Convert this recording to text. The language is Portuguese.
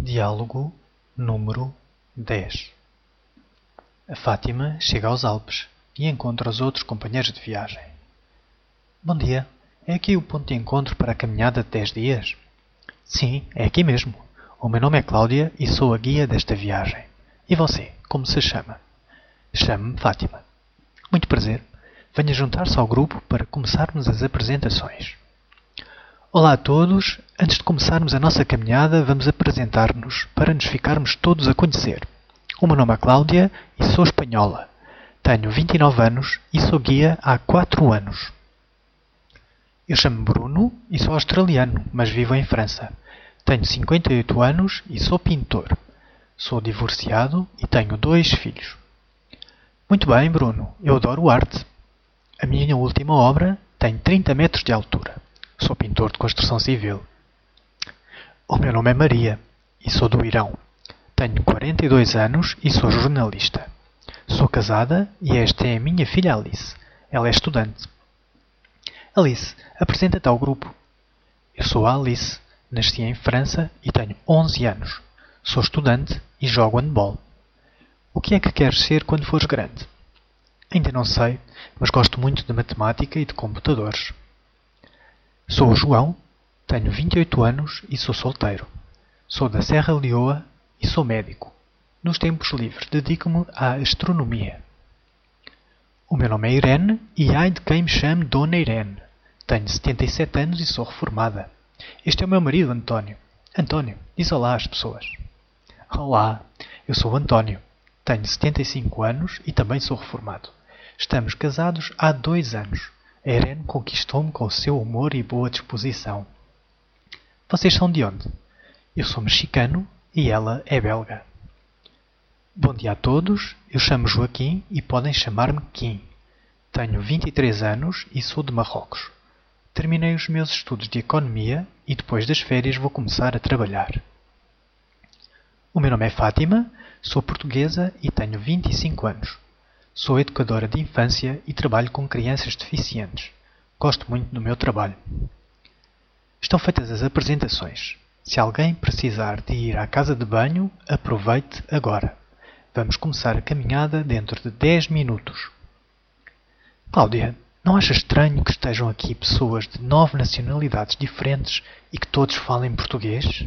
Diálogo número dez A Fátima chega aos Alpes e encontra os outros companheiros de viagem. Bom dia. É aqui o ponto de encontro para a caminhada de dez dias? Sim, é aqui mesmo. O meu nome é Cláudia e sou a guia desta viagem. E você, como se chama? Chamo-me Fátima. Muito prazer. Venha juntar-se ao grupo para começarmos as apresentações. Olá a todos. Antes de começarmos a nossa caminhada, vamos apresentar-nos para nos ficarmos todos a conhecer. O meu nome é Cláudia e sou espanhola. Tenho 29 anos e sou guia há 4 anos. Eu chamo-me Bruno e sou australiano, mas vivo em França. Tenho 58 anos e sou pintor. Sou divorciado e tenho dois filhos. Muito bem, Bruno. Eu adoro arte. A minha última obra tem 30 metros de altura. Sou pintor de construção civil. O meu nome é Maria e sou do Irão. Tenho 42 anos e sou jornalista. Sou casada e esta é a minha filha Alice. Ela é estudante. Alice, apresenta-te ao grupo. Eu sou a Alice, nasci em França e tenho 11 anos. Sou estudante e jogo handball. O que é que queres ser quando fores grande? Ainda não sei, mas gosto muito de matemática e de computadores. Sou João, tenho 28 anos e sou solteiro. Sou da Serra Leoa e sou médico. Nos tempos livres dedico-me à astronomia. O meu nome é Irene e ai de quem me chame Dona Irene. Tenho 77 anos e sou reformada. Este é o meu marido, António. António, diz olá às pessoas. Olá, eu sou António. Tenho 75 anos e também sou reformado. Estamos casados há dois anos. A Irene conquistou-me com o seu humor e boa disposição. Vocês são de onde? Eu sou mexicano e ela é belga. Bom dia a todos. Eu chamo Joaquim e podem chamar-me Kim. Tenho 23 anos e sou de Marrocos. Terminei os meus estudos de economia e depois das férias vou começar a trabalhar. O meu nome é Fátima, sou portuguesa e tenho 25 anos. Sou educadora de infância e trabalho com crianças deficientes. Gosto muito do meu trabalho. Estão feitas as apresentações. Se alguém precisar de ir à casa de banho, aproveite agora. Vamos começar a caminhada dentro de 10 minutos. Cláudia, não achas estranho que estejam aqui pessoas de nove nacionalidades diferentes e que todos falem português?